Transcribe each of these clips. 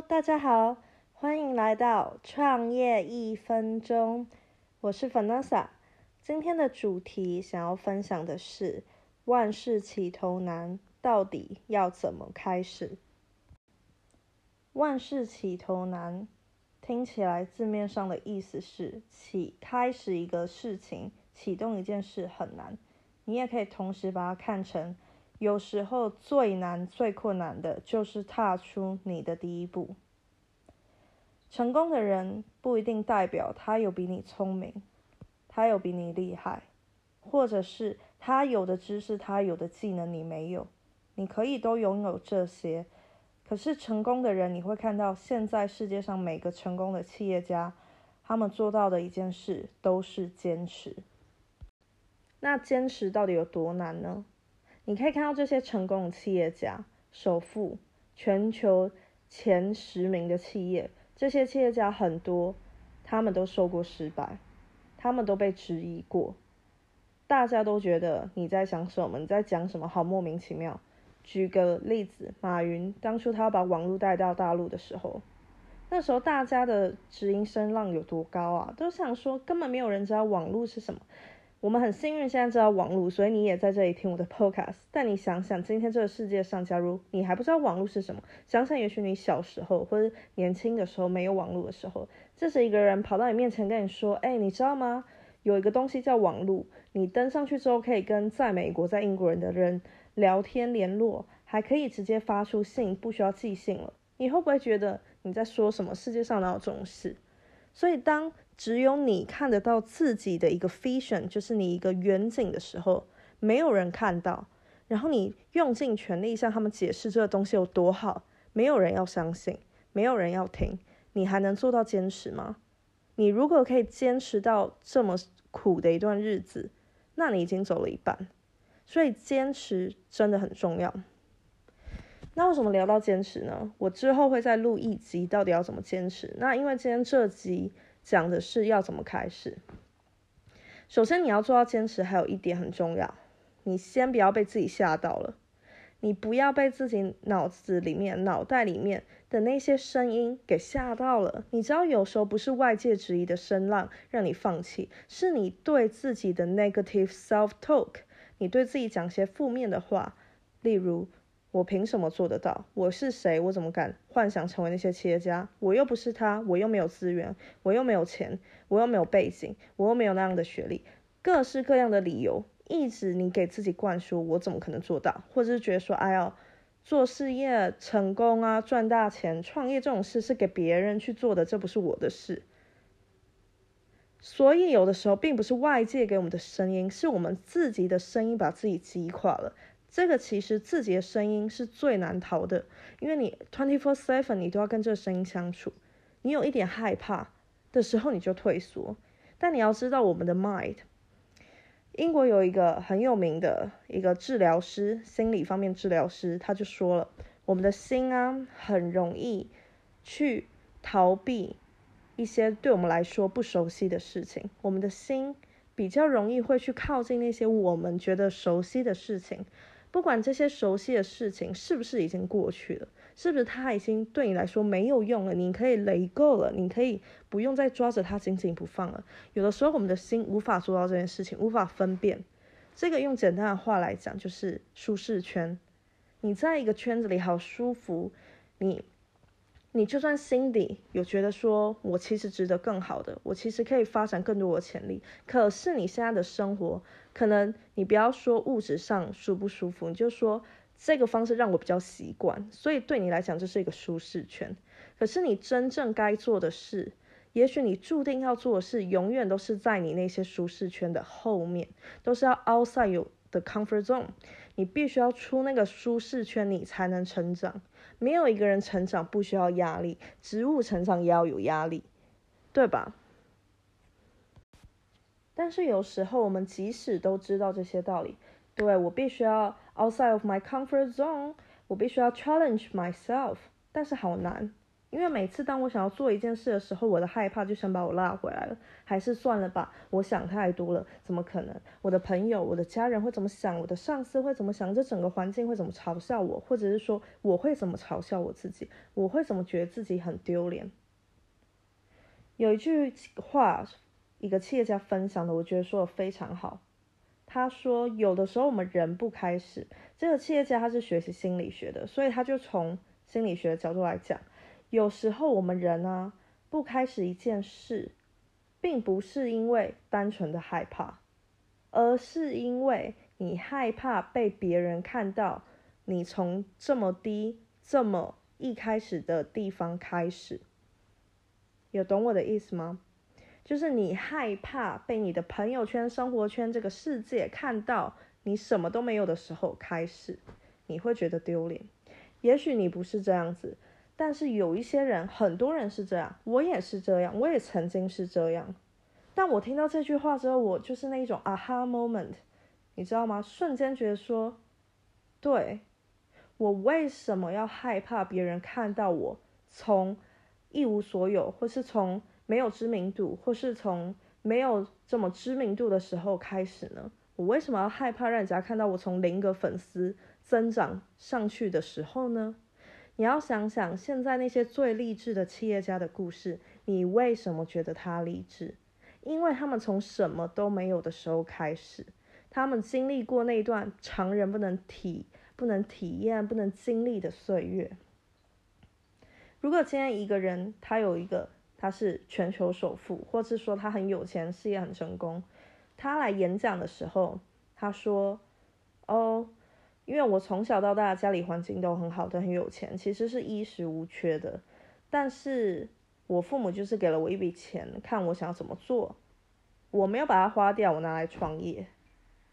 大家好，欢迎来到创业一分钟，我是 Vanessa。今天的主题想要分享的是万事起头难，到底要怎么开始？万事起头难，听起来字面上的意思是起开始一个事情，启动一件事很难。你也可以同时把它看成。有时候最难、最困难的就是踏出你的第一步。成功的人不一定代表他有比你聪明，他有比你厉害，或者是他有的知识、他有的技能你没有。你可以都拥有这些，可是成功的人，你会看到现在世界上每个成功的企业家，他们做到的一件事都是坚持。那坚持到底有多难呢？你可以看到这些成功的企业家，首富，全球前十名的企业，这些企业家很多，他们都受过失败，他们都被质疑过，大家都觉得你在想什么，你在讲什么，好莫名其妙。举个例子，马云当初他要把网络带到大陆的时候，那时候大家的质疑声浪有多高啊？都想说根本没有人知道网络是什么。我们很幸运，现在知道网络，所以你也在这里听我的 podcast。但你想想，今天这个世界上，假如你还不知道网络是什么，想想也许你小时候或者年轻的时候没有网络的时候，这是一个人跑到你面前跟你说：“哎，你知道吗？有一个东西叫网络，你登上去之后可以跟在美国、在英国人的人聊天联络，还可以直接发出信，不需要寄信了。”你会不会觉得你在说什么？世界上哪有这种事？所以当只有你看得到自己的一个 vision，就是你一个远景的时候，没有人看到。然后你用尽全力向他们解释这个东西有多好，没有人要相信，没有人要听。你还能做到坚持吗？你如果可以坚持到这么苦的一段日子，那你已经走了一半。所以坚持真的很重要。那为什么聊到坚持呢？我之后会再录一集，到底要怎么坚持？那因为今天这集。讲的是要怎么开始。首先，你要做到坚持，还有一点很重要，你先不要被自己吓到了，你不要被自己脑子里面、脑袋里面的那些声音给吓到了。你知道，有时候不是外界质疑的声浪让你放弃，是你对自己的 negative self talk，你对自己讲些负面的话，例如。我凭什么做得到？我是谁？我怎么敢幻想成为那些企业家？我又不是他，我又没有资源，我又没有钱，我又没有背景，我又没有那样的学历，各式各样的理由，一直你给自己灌输，我怎么可能做到？或者是觉得说，哎呀，做事业成功啊，赚大钱，创业这种事是给别人去做的，这不是我的事。所以有的时候并不是外界给我们的声音，是我们自己的声音把自己击垮了。这个其实自己的声音是最难逃的，因为你 twenty four seven 你都要跟这个声音相处，你有一点害怕的时候你就退缩。但你要知道，我们的 mind，英国有一个很有名的一个治疗师，心理方面治疗师，他就说了，我们的心啊，很容易去逃避一些对我们来说不熟悉的事情，我们的心比较容易会去靠近那些我们觉得熟悉的事情。不管这些熟悉的事情是不是已经过去了，是不是它已经对你来说没有用了，你可以累够了，你可以不用再抓着它紧紧不放了。有的时候我们的心无法做到这件事情，无法分辨。这个用简单的话来讲，就是舒适圈。你在一个圈子里好舒服，你。你就算心底有觉得说，我其实值得更好的，我其实可以发展更多的潜力，可是你现在的生活，可能你不要说物质上舒不舒服，你就说这个方式让我比较习惯，所以对你来讲这是一个舒适圈。可是你真正该做的事，也许你注定要做的事，永远都是在你那些舒适圈的后面，都是要 outside 有 The comfort zone，你必须要出那个舒适圈，你才能成长。没有一个人成长不需要压力，植物成长也要有压力，对吧？但是有时候我们即使都知道这些道理，对我必须要 outside of my comfort zone，我必须要 challenge myself，但是好难，因为每次当我想要做一件事的时候，我的害怕就想把我拉回来了。还是算了吧，我想太多了，怎么可能？我的朋友、我的家人会怎么想？我的上司会怎么想？这整个环境会怎么嘲笑我？或者是说我会怎么嘲笑我自己？我会怎么觉得自己很丢脸？有一句话，一个企业家分享的，我觉得说的非常好。他说，有的时候我们人不开始，这个企业家他是学习心理学的，所以他就从心理学的角度来讲。有时候我们人呢不开始一件事，并不是因为单纯的害怕，而是因为你害怕被别人看到你从这么低、这么一开始的地方开始。有懂我的意思吗？就是你害怕被你的朋友圈、生活圈这个世界看到你什么都没有的时候开始，你会觉得丢脸。也许你不是这样子。但是有一些人，很多人是这样，我也是这样，我也曾经是这样。但我听到这句话之后，我就是那一种 aha moment，你知道吗？瞬间觉得说，对我为什么要害怕别人看到我从一无所有，或是从没有知名度，或是从没有这么知名度的时候开始呢？我为什么要害怕让人家看到我从零个粉丝增长上去的时候呢？你要想想，现在那些最励志的企业家的故事，你为什么觉得他励志？因为他们从什么都没有的时候开始，他们经历过那段常人不能体、不能体验、不能经历的岁月。如果今天一个人他有一个他是全球首富，或是说他很有钱、事业很成功，他来演讲的时候，他说：“哦。”因为我从小到大家里环境都很好，都很有钱，其实是衣食无缺的。但是我父母就是给了我一笔钱，看我想要怎么做，我没有把它花掉，我拿来创业，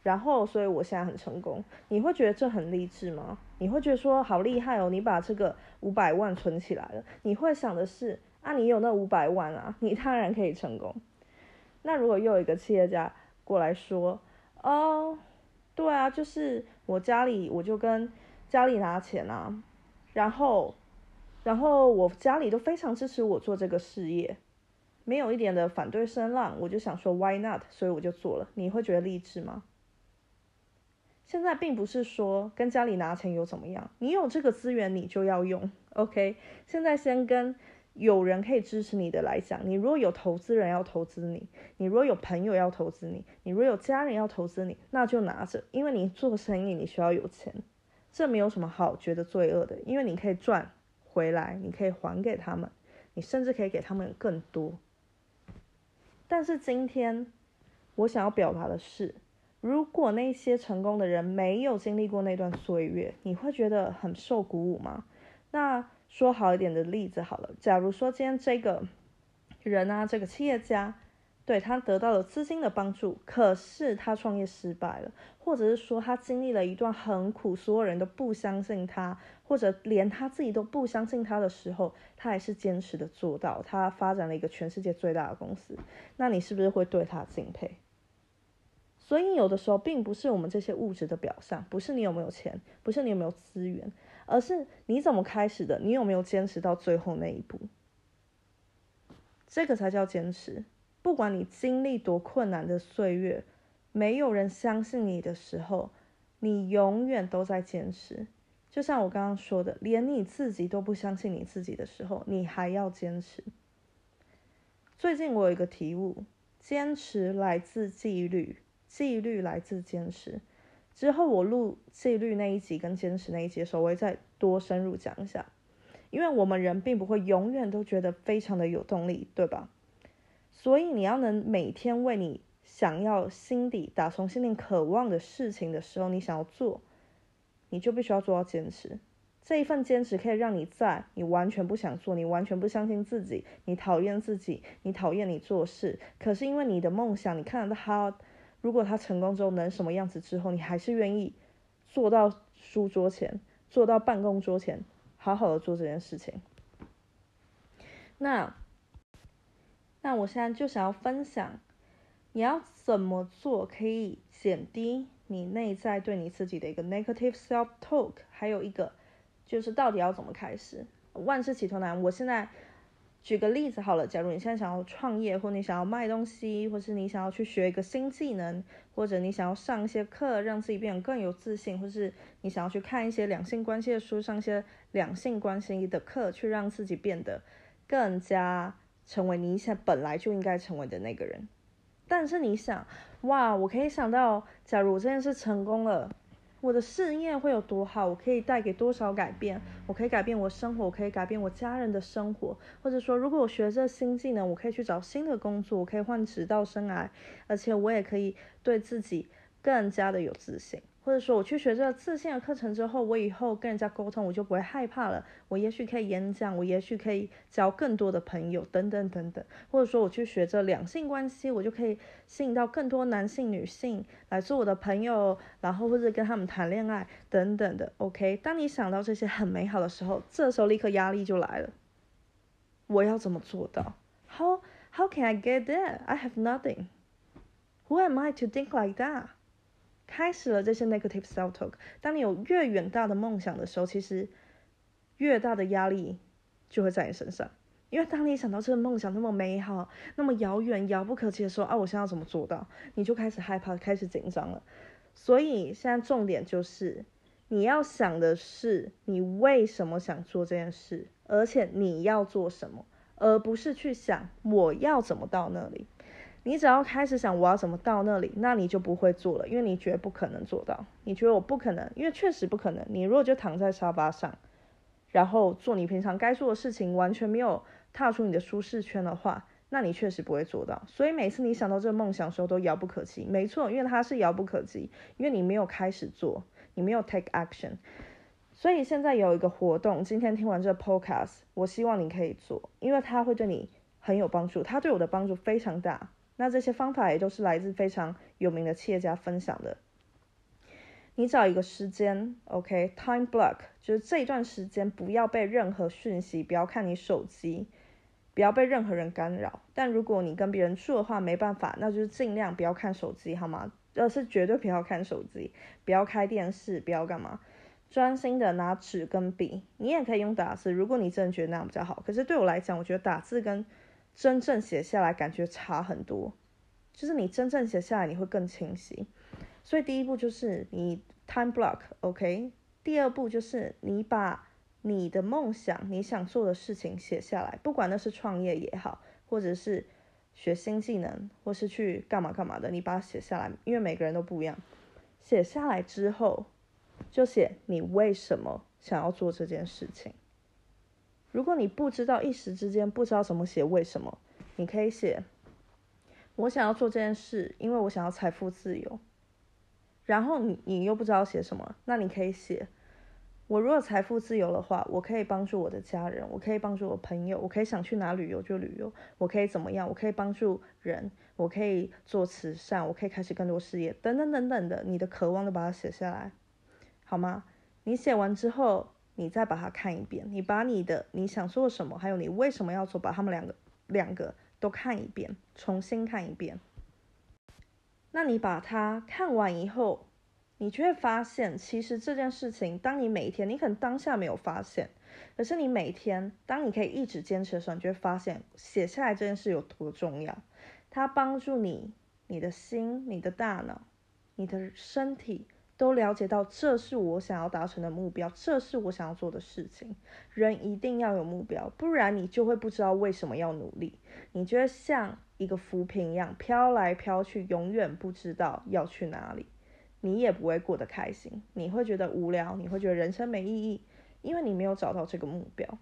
然后所以我现在很成功。你会觉得这很励志吗？你会觉得说好厉害哦，你把这个五百万存起来了，你会想的是啊，你有那五百万啊，你当然可以成功。那如果又有一个企业家过来说，哦。对啊，就是我家里，我就跟家里拿钱啊，然后，然后我家里都非常支持我做这个事业，没有一点的反对声浪，我就想说 why not，所以我就做了。你会觉得励志吗？现在并不是说跟家里拿钱有怎么样，你有这个资源你就要用，OK？现在先跟。有人可以支持你的来讲，你如果有投资人要投资你，你如果有朋友要投资你，你如果有家人要投资你，那就拿着，因为你做生意你需要有钱，这没有什么好觉得罪恶的，因为你可以赚回来，你可以还给他们，你甚至可以给他们更多。但是今天我想要表达的是，如果那些成功的人没有经历过那段岁月，你会觉得很受鼓舞吗？那？说好一点的例子好了，假如说今天这个人啊，这个企业家，对他得到了资金的帮助，可是他创业失败了，或者是说他经历了一段很苦，所有人都不相信他，或者连他自己都不相信他的时候，他还是坚持的做到，他发展了一个全世界最大的公司，那你是不是会对他敬佩？所以有的时候并不是我们这些物质的表象，不是你有没有钱，不是你有没有资源。而是你怎么开始的？你有没有坚持到最后那一步？这个才叫坚持。不管你经历多困难的岁月，没有人相信你的时候，你永远都在坚持。就像我刚刚说的，连你自己都不相信你自己的时候，你还要坚持。最近我有一个体悟：坚持来自纪律，纪律来自坚持。之后我录纪律那一集跟坚持那一集的时候，我会再多深入讲一下，因为我们人并不会永远都觉得非常的有动力，对吧？所以你要能每天为你想要心底打从心里渴望的事情的时候，你想要做，你就必须要做到坚持。这一份坚持可以让你在你完全不想做、你完全不相信自己、你讨厌自己、你讨厌你做事，可是因为你的梦想，你看得到他。如果他成功之后能什么样子之后，你还是愿意坐到书桌前，坐到办公桌前，好好的做这件事情。那，那我现在就想要分享，你要怎么做可以减低你内在对你自己的一个 negative self talk，还有一个就是到底要怎么开始？万事起头难。我现在举个例子好了，假如你现在想要创业，或你想要卖东西，或是你想要去学一个新技能，或者你想要上一些课，让自己变得更有自信，或是你想要去看一些两性关系的书，上一些两性关系的课，去让自己变得更加成为你想本来就应该成为的那个人。但是你想，哇，我可以想到，假如这件事成功了，我的事业会有多好？我可以带给多少改变？我可以改变我生活，我可以改变我家人的生活，或者说，如果我学这新技能，我可以去找新的工作，我可以换职到生来，而且我也可以对自己更加的有自信。或者说，我去学这个自信的课程之后，我以后跟人家沟通，我就不会害怕了。我也许可以演讲，我也许可以交更多的朋友，等等等等。或者说，我去学这两性关系，我就可以吸引到更多男性、女性来做我的朋友，然后或者跟他们谈恋爱，等等的。OK，当你想到这些很美好的时候，这时候立刻压力就来了。我要怎么做到？How How can I get there? I have nothing. Who am I to think like that? 开始了这些 negative self talk。当你有越远大的梦想的时候，其实越大的压力就会在你身上。因为当你想到这个梦想那么美好、那么遥远、遥不可及的时候，啊，我现在要怎么做到？你就开始害怕、开始紧张了。所以现在重点就是，你要想的是你为什么想做这件事，而且你要做什么，而不是去想我要怎么到那里。你只要开始想我要怎么到那里，那你就不会做了，因为你觉得不可能做到。你觉得我不可能，因为确实不可能。你如果就躺在沙发上，然后做你平常该做的事情，完全没有踏出你的舒适圈的话，那你确实不会做到。所以每次你想到这个梦想的时候，都遥不可及。没错，因为它是遥不可及，因为你没有开始做，你没有 take action。所以现在有一个活动，今天听完这 podcast，我希望你可以做，因为它会对你很有帮助，它对我的帮助非常大。那这些方法也都是来自非常有名的企业家分享的。你找一个时间，OK，time block，就是这一段时间不要被任何讯息，不要看你手机，不要被任何人干扰。但如果你跟别人住的话，没办法，那就是尽量不要看手机，好吗？呃，是绝对不要看手机，不要开电视，不要干嘛，专心的拿纸跟笔。你也可以用打字，如果你真的觉得那样比较好。可是对我来讲，我觉得打字跟真正写下来感觉差很多，就是你真正写下来你会更清晰。所以第一步就是你 time block，OK。第二步就是你把你的梦想、你想做的事情写下来，不管那是创业也好，或者是学新技能，或是去干嘛干嘛的，你把它写下来，因为每个人都不一样。写下来之后，就写你为什么想要做这件事情。如果你不知道一时之间不知道怎么写为什么，你可以写我想要做这件事，因为我想要财富自由。然后你你又不知道写什么，那你可以写我如果财富自由的话，我可以帮助我的家人，我可以帮助我朋友，我可以想去哪旅游就旅游，我可以怎么样，我可以帮助人，我可以做慈善，我可以开始更多事业，等等等等的，你的渴望都把它写下来，好吗？你写完之后。你再把它看一遍，你把你的你想做什么，还有你为什么要做，把他们两个两个都看一遍，重新看一遍。那你把它看完以后，你就会发现，其实这件事情，当你每一天，你可能当下没有发现，可是你每天，当你可以一直坚持的时候，你就会发现，写下来这件事有多重要。它帮助你，你的心、你的大脑、你的身体。都了解到这是我想要达成的目标，这是我想要做的事情。人一定要有目标，不然你就会不知道为什么要努力。你觉得像一个浮萍一样飘来飘去，永远不知道要去哪里，你也不会过得开心。你会觉得无聊，你会觉得人生没意义，因为你没有找到这个目标。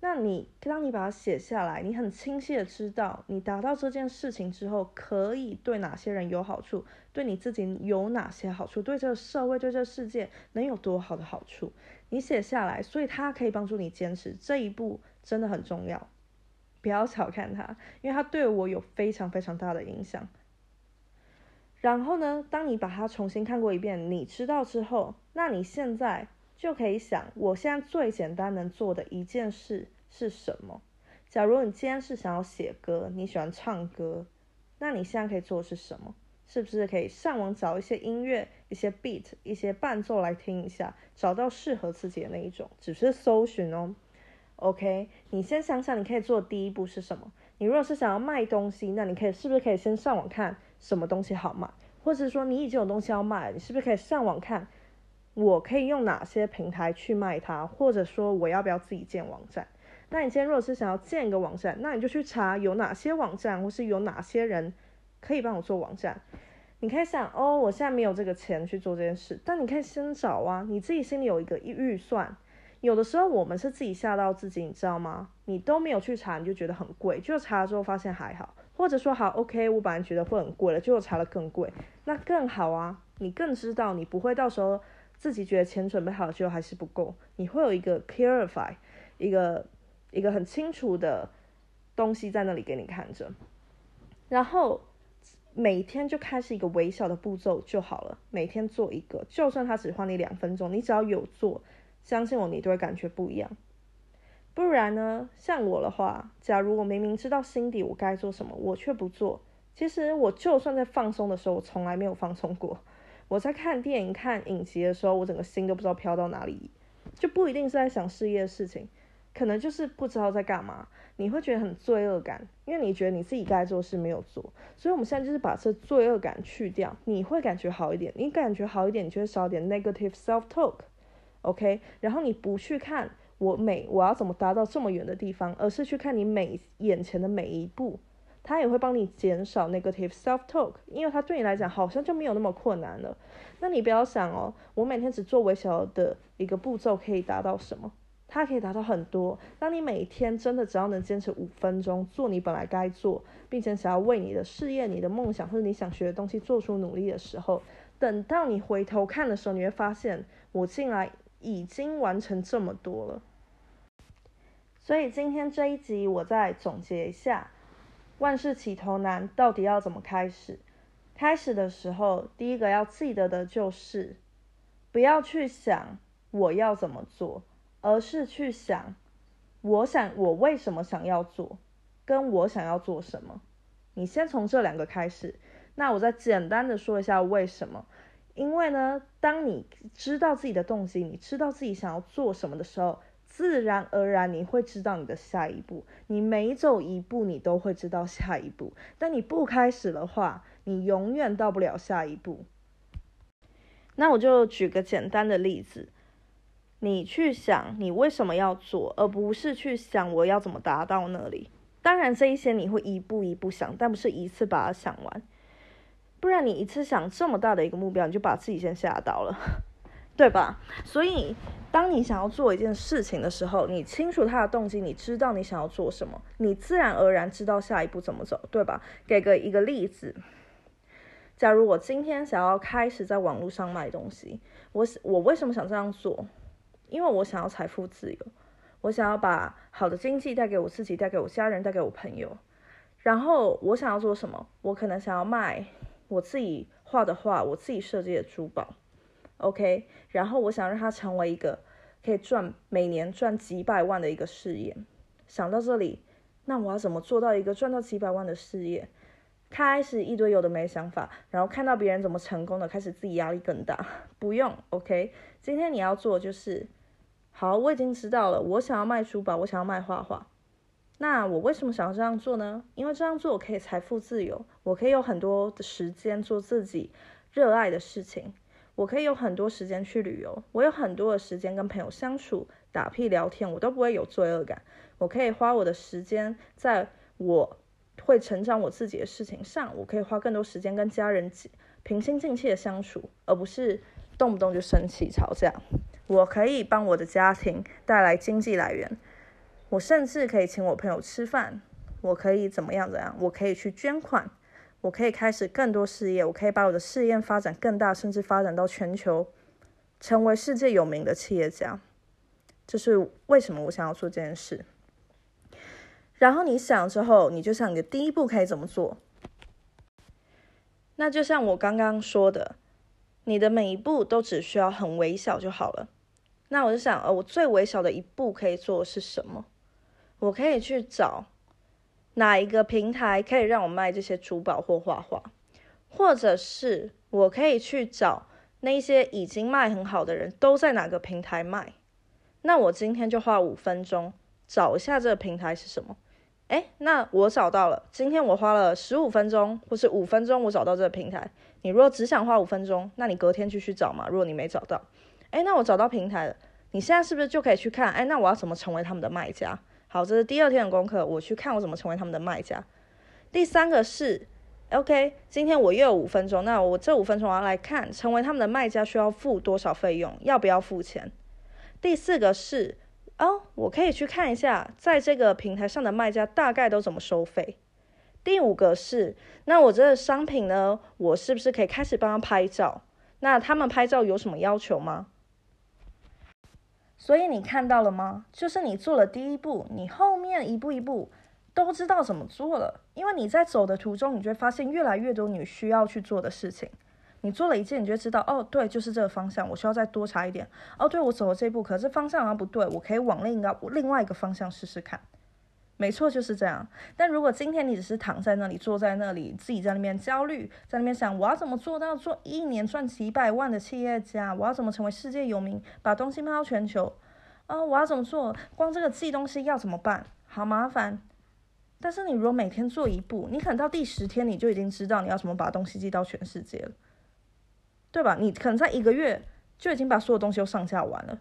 那你当你把它写下来，你很清晰的知道，你达到这件事情之后，可以对哪些人有好处，对你自己有哪些好处，对这个社会、对这个世界能有多好的好处，你写下来，所以它可以帮助你坚持这一步，真的很重要，不要小看它，因为它对我有非常非常大的影响。然后呢，当你把它重新看过一遍，你知道之后，那你现在。就可以想，我现在最简单能做的一件事是什么？假如你今天是想要写歌，你喜欢唱歌，那你现在可以做的是什么？是不是可以上网找一些音乐、一些 beat、一些伴奏来听一下，找到适合自己的那一种？只是搜寻哦。OK，你先想想你可以做的第一步是什么。你如果是想要卖东西，那你可以是不是可以先上网看什么东西好卖，或者说你已经有东西要卖，你是不是可以上网看我可以用哪些平台去卖它，或者说我要不要自己建网站？那你今天如果是想要建一个网站，那你就去查有哪些网站，或是有哪些人可以帮我做网站。你可以想哦，我现在没有这个钱去做这件事，但你可以先找啊，你自己心里有一个预算。有的时候我们是自己吓到自己，你知道吗？你都没有去查，你就觉得很贵，就查了之后发现还好，或者说好 OK，我本来觉得会很贵了，结果查了更贵，那更好啊，你更知道你不会到时候自己觉得钱准备好了之后还是不够，你会有一个 clarify，一个一个很清楚的东西在那里给你看着，然后。每天就开始一个微小的步骤就好了，每天做一个，就算它只花你两分钟，你只要有做，相信我，你都会感觉不一样。不然呢，像我的话，假如我明明知道心底我该做什么，我却不做，其实我就算在放松的时候，我从来没有放松过。我在看电影、看影集的时候，我整个心都不知道飘到哪里，就不一定是在想事业的事情，可能就是不知道在干嘛。你会觉得很罪恶感，因为你觉得你自己该做事没有做，所以我们现在就是把这罪恶感去掉，你会感觉好一点。你感觉好一点，你就会少点 negative self talk，OK？然后你不去看我每我要怎么达到这么远的地方，而是去看你每眼前的每一步，它也会帮你减少 negative self talk，因为它对你来讲好像就没有那么困难了。那你不要想哦，我每天只做微小的一个步骤可以达到什么？它可以达到很多。当你每天真的只要能坚持五分钟做你本来该做，并且想要为你的事业、你的梦想或者你想学的东西做出努力的时候，等到你回头看的时候，你会发现我竟然已经完成这么多了。所以今天这一集我再总结一下：万事起头难，到底要怎么开始？开始的时候，第一个要记得的就是不要去想我要怎么做。而是去想，我想我为什么想要做，跟我想要做什么。你先从这两个开始。那我再简单的说一下为什么。因为呢，当你知道自己的动机，你知道自己想要做什么的时候，自然而然你会知道你的下一步。你每走一步，你都会知道下一步。但你不开始的话，你永远到不了下一步。那我就举个简单的例子。你去想你为什么要做，而不是去想我要怎么达到那里。当然，这一些你会一步一步想，但不是一次把它想完。不然你一次想这么大的一个目标，你就把自己先吓到了，对吧？所以，当你想要做一件事情的时候，你清楚它的动机，你知道你想要做什么，你自然而然知道下一步怎么走，对吧？给个一个例子，假如我今天想要开始在网络上卖东西，我我为什么想这样做？因为我想要财富自由，我想要把好的经济带给我自己，带给我家人，带给我朋友。然后我想要做什么？我可能想要卖我自己画的画，我自己设计的珠宝。OK，然后我想让它成为一个可以赚每年赚几百万的一个事业。想到这里，那我要怎么做到一个赚到几百万的事业？开始一堆有的没想法，然后看到别人怎么成功的，开始自己压力更大。不用，OK，今天你要做就是。好，我已经知道了。我想要卖珠宝，我想要卖画画。那我为什么想要这样做呢？因为这样做我可以财富自由，我可以有很多的时间做自己热爱的事情，我可以有很多时间去旅游，我有很多的时间跟朋友相处、打屁聊天，我都不会有罪恶感。我可以花我的时间在我会成长我自己的事情上，我可以花更多时间跟家人平心静气的相处，而不是动不动就生气吵架。我可以帮我的家庭带来经济来源，我甚至可以请我朋友吃饭，我可以怎么样怎样，我可以去捐款，我可以开始更多事业，我可以把我的事业发展更大，甚至发展到全球，成为世界有名的企业家。这是为什么我想要做这件事。然后你想之后，你就想你的第一步可以怎么做？那就像我刚刚说的，你的每一步都只需要很微小就好了。那我就想，呃，我最微小的一步可以做的是什么？我可以去找哪一个平台可以让我卖这些珠宝或画画，或者是我可以去找那些已经卖很好的人都在哪个平台卖。那我今天就花五分钟找一下这个平台是什么。哎，那我找到了，今天我花了十五分钟或是五分钟，我找到这个平台。你如果只想花五分钟，那你隔天继续找嘛。如果你没找到，哎，那我找到平台了，你现在是不是就可以去看？哎，那我要怎么成为他们的卖家？好，这是第二天的功课，我去看我怎么成为他们的卖家。第三个是，OK，今天我又有五分钟，那我这五分钟我要来看成为他们的卖家需要付多少费用，要不要付钱？第四个是，哦，我可以去看一下，在这个平台上的卖家大概都怎么收费。第五个是，那我这个商品呢，我是不是可以开始帮他拍照？那他们拍照有什么要求吗？所以你看到了吗？就是你做了第一步，你后面一步一步都知道怎么做了。因为你在走的途中，你就会发现越来越多你需要去做的事情。你做了一件，你就知道，哦，对，就是这个方向，我需要再多查一点。哦，对，我走了这一步，可是方向好像不对，我可以往另一个另外一个方向试试看。没错，就是这样。但如果今天你只是躺在那里，坐在那里，自己在那边焦虑，在那边想我要怎么做到做一年赚几百万的企业家，我要怎么成为世界有名，把东西卖到全球，啊，我要怎么做？光这个寄东西要怎么办？好麻烦。但是你如果每天做一步，你可能到第十天你就已经知道你要怎么把东西寄到全世界了，对吧？你可能在一个月就已经把所有东西都上架完了。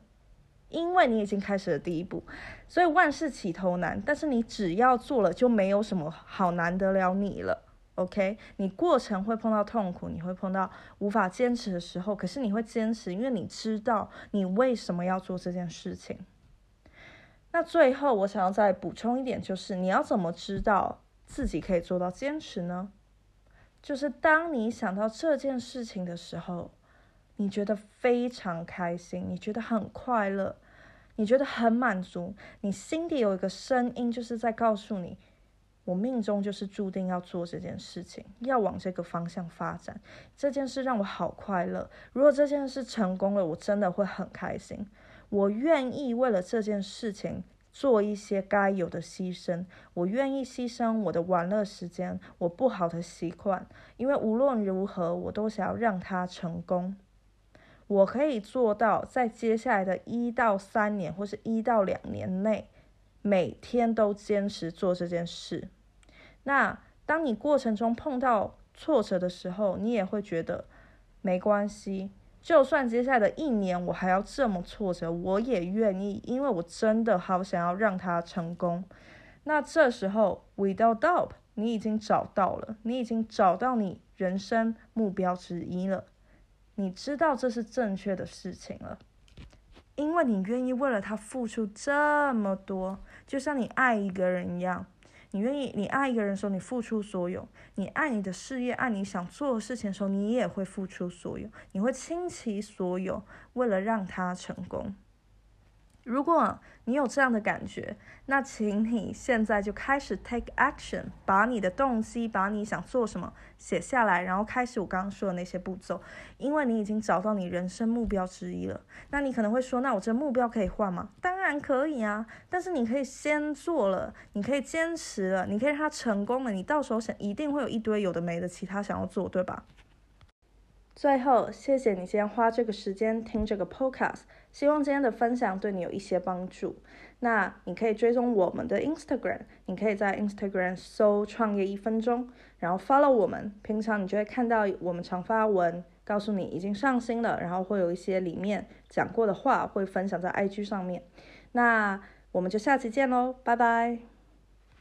因为你已经开始了第一步，所以万事起头难。但是你只要做了，就没有什么好难得了你了。OK，你过程会碰到痛苦，你会碰到无法坚持的时候，可是你会坚持，因为你知道你为什么要做这件事情。那最后我想要再补充一点，就是你要怎么知道自己可以做到坚持呢？就是当你想到这件事情的时候。你觉得非常开心，你觉得很快乐，你觉得很满足，你心底有一个声音，就是在告诉你，我命中就是注定要做这件事情，要往这个方向发展。这件事让我好快乐。如果这件事成功了，我真的会很开心。我愿意为了这件事情做一些该有的牺牲。我愿意牺牲我的玩乐时间，我不好的习惯，因为无论如何，我都想要让它成功。我可以做到，在接下来的一到三年，或是一到两年内，每天都坚持做这件事。那当你过程中碰到挫折的时候，你也会觉得没关系。就算接下来的一年我还要这么挫折，我也愿意，因为我真的好想要让它成功。那这时候，without doubt，你已经找到了，你已经找到你人生目标之一了。你知道这是正确的事情了，因为你愿意为了他付出这么多，就像你爱一个人一样，你愿意，你爱一个人时候，你付出所有；你爱你的事业，爱你想做的事情的时候，你也会付出所有，你会倾其所有，为了让他成功。如果你有这样的感觉，那请你现在就开始 take action，把你的动机，把你想做什么写下来，然后开始我刚刚说的那些步骤，因为你已经找到你人生目标之一了。那你可能会说，那我这目标可以换吗？当然可以啊，但是你可以先做了，你可以坚持了，你可以让它成功了，你到时候想一定会有一堆有的没的其他想要做，对吧？最后，谢谢你今天花这个时间听这个 podcast，希望今天的分享对你有一些帮助。那你可以追踪我们的 Instagram，你可以在 Instagram 搜“创业一分钟”，然后 follow 我们。平常你就会看到我们常发文，告诉你已经上新了，然后会有一些里面讲过的话会分享在 IG 上面。那我们就下期见喽，拜拜。